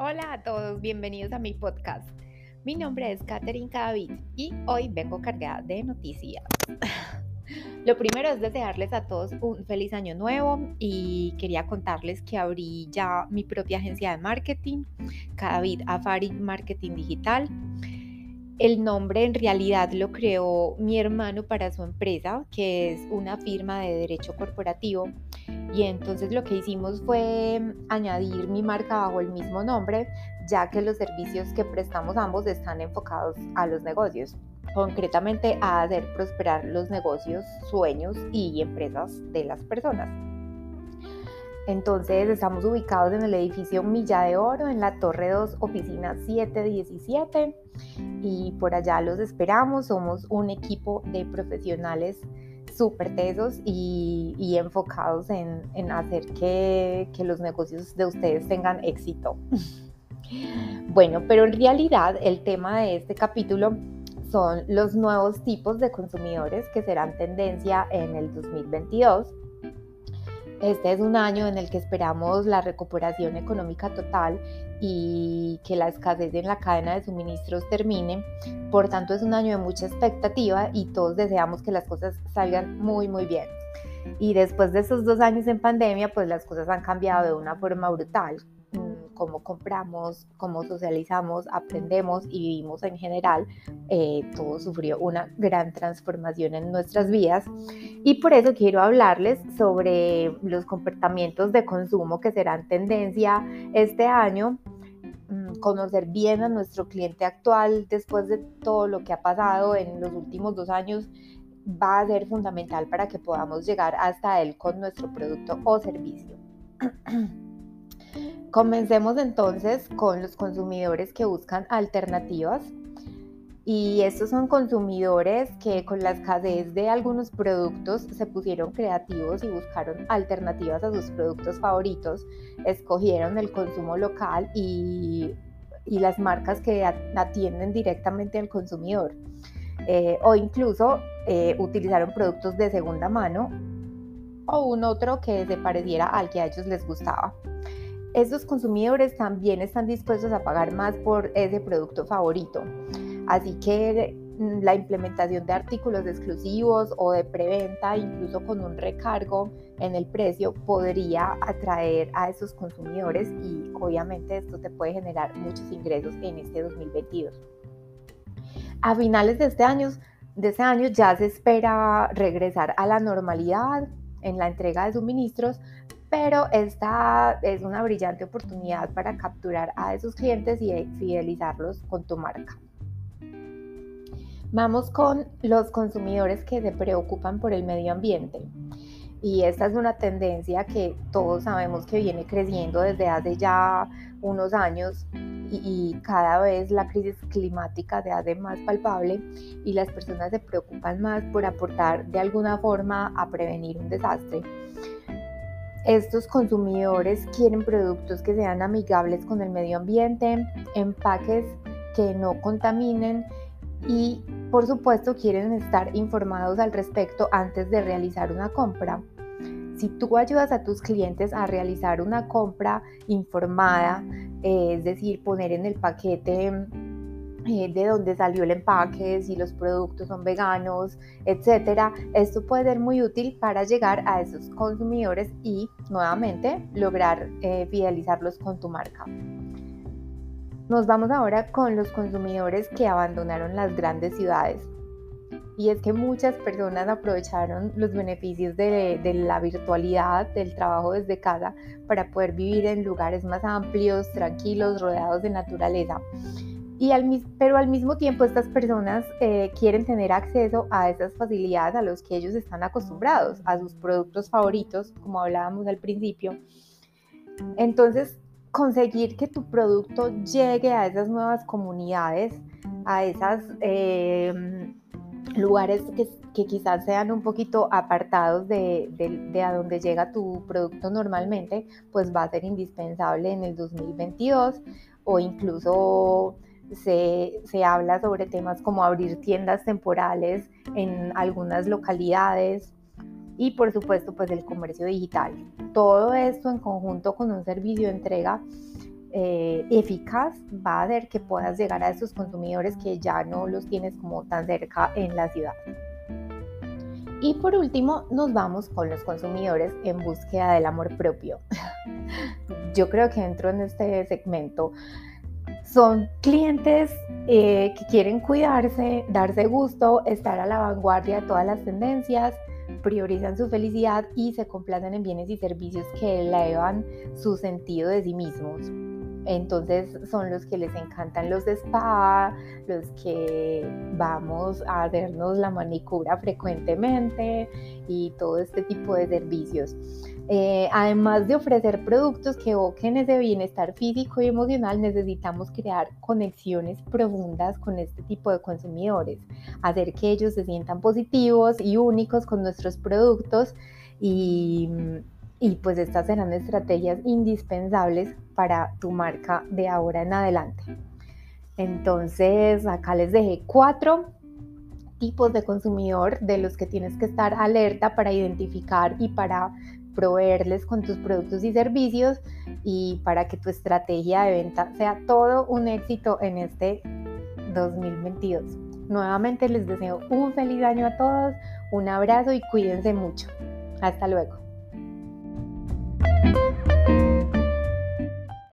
Hola a todos, bienvenidos a mi podcast. Mi nombre es Katherine David y hoy vengo cargada de noticias. Lo primero es desearles a todos un feliz año nuevo y quería contarles que abrí ya mi propia agencia de marketing, David Afari Marketing Digital. El nombre en realidad lo creó mi hermano para su empresa, que es una firma de derecho corporativo. Y entonces lo que hicimos fue añadir mi marca bajo el mismo nombre, ya que los servicios que prestamos ambos están enfocados a los negocios, concretamente a hacer prosperar los negocios, sueños y empresas de las personas. Entonces estamos ubicados en el edificio Milla de Oro, en la Torre 2, oficina 717 y por allá los esperamos. Somos un equipo de profesionales súper tesos y, enfocados en, hacer que, que los negocios de ustedes tengan éxito. Bueno, pero en realidad el tema de este capítulo son los nuevos tipos de consumidores que serán tendencia en el 2022 este es un año en el que esperamos la recuperación económica total y que la escasez en la cadena de suministros termine. Por tanto, es un año de mucha expectativa y todos deseamos que las cosas salgan muy, muy bien. Y después de esos dos años en pandemia, pues las cosas han cambiado de una forma brutal cómo compramos, cómo socializamos, aprendemos y vivimos en general, eh, todo sufrió una gran transformación en nuestras vidas. Y por eso quiero hablarles sobre los comportamientos de consumo que serán tendencia este año mm, conocer bien a nuestro cliente actual después de todo lo que ha pasado en los últimos dos años va a ser fundamental para que podamos llegar hasta él con nuestro producto o servicio. Comencemos entonces con los consumidores que buscan alternativas. Y estos son consumidores que con la escasez de algunos productos se pusieron creativos y buscaron alternativas a sus productos favoritos, escogieron el consumo local y, las marcas que atienden directamente al consumidor. Eh, o incluso eh, utilizaron productos de segunda mano o un otro que se pareciera al que a ellos les gustaba estos consumidores también están dispuestos a pagar más por ese producto favorito. Así que mm, la implementación de artículos exclusivos o de preventa, incluso con un recargo en el precio, podría atraer a esos consumidores y obviamente esto te puede generar muchos ingresos en este 2022. A finales de este año, de este año ya se espera regresar a la normalidad en la entrega de suministros, pero esta es una brillante oportunidad para capturar a esos clientes y fidelizarlos con tu marca. Vamos con los consumidores que se preocupan por el medio ambiente. Y esta es una tendencia que todos sabemos que viene creciendo desde hace ya unos años y, cada vez la crisis climática se hace más palpable y las personas se preocupan más por aportar de alguna forma a prevenir un desastre. Estos consumidores quieren productos que sean amigables con el medio ambiente, empaques que no contaminen y por supuesto quieren estar informados al respecto antes de realizar una compra. Si tú ayudas a tus clientes a realizar una compra informada, eh, es decir, poner en el paquete eh, de dónde salió el empaque, si los productos son veganos, etcétera. Esto puede ser muy útil para llegar a esos consumidores y nuevamente lograr eh, fidelizarlos con tu marca. Nos vamos ahora con los consumidores que abandonaron las grandes ciudades. Y es que muchas personas aprovecharon los beneficios de, de, la virtualidad, del trabajo desde casa, para poder vivir en lugares más amplios, tranquilos, rodeados de naturaleza. Y al, pero al mismo tiempo estas personas eh, quieren tener acceso a esas facilidades a los que ellos están acostumbrados, a sus productos favoritos, como hablábamos al principio. Entonces, conseguir que tu producto llegue a esas nuevas comunidades, a esos em, lugares que, que, quizás sean un poquito apartados de, de, de a donde llega tu producto normalmente, pues va a ser indispensable en el 2022 o incluso se, habla sobre temas como abrir tiendas temporales en algunas localidades y por supuesto pues el comercio digital. Todo esto en conjunto con un servicio de entrega eh, eficaz va a hacer que puedas llegar a esos consumidores que ya no los tienes como tan cerca en la ciudad. Y por último, nos vamos con los consumidores en búsqueda del amor propio. Yo creo que dentro de este segmento son clientes eh, que quieren cuidarse, darse gusto, estar a la vanguardia de todas las tendencias, priorizan su felicidad y se complacen en bienes y servicios que elevan su sentido de sí mismos. Entonces son los que les encantan los spa, los que vamos a hacernos la manicura frecuentemente y todo este tipo de servicios. Eh, además de ofrecer productos que evoquen ese bienestar físico y emocional, necesitamos crear conexiones profundas con este tipo de consumidores, hacer que ellos se sientan positivos y únicos con nuestros productos y, y pues estas serán estrategias indispensables para tu marca de ahora en adelante. Entonces, acá les dejé cuatro tipos de consumidor de los que tienes que estar alerta para identificar y para proveerles con tus productos y servicios y para que tu estrategia de venta sea todo un éxito en este 2022. Nuevamente les deseo un feliz año a todos, un abrazo y cuídense mucho. Hasta luego.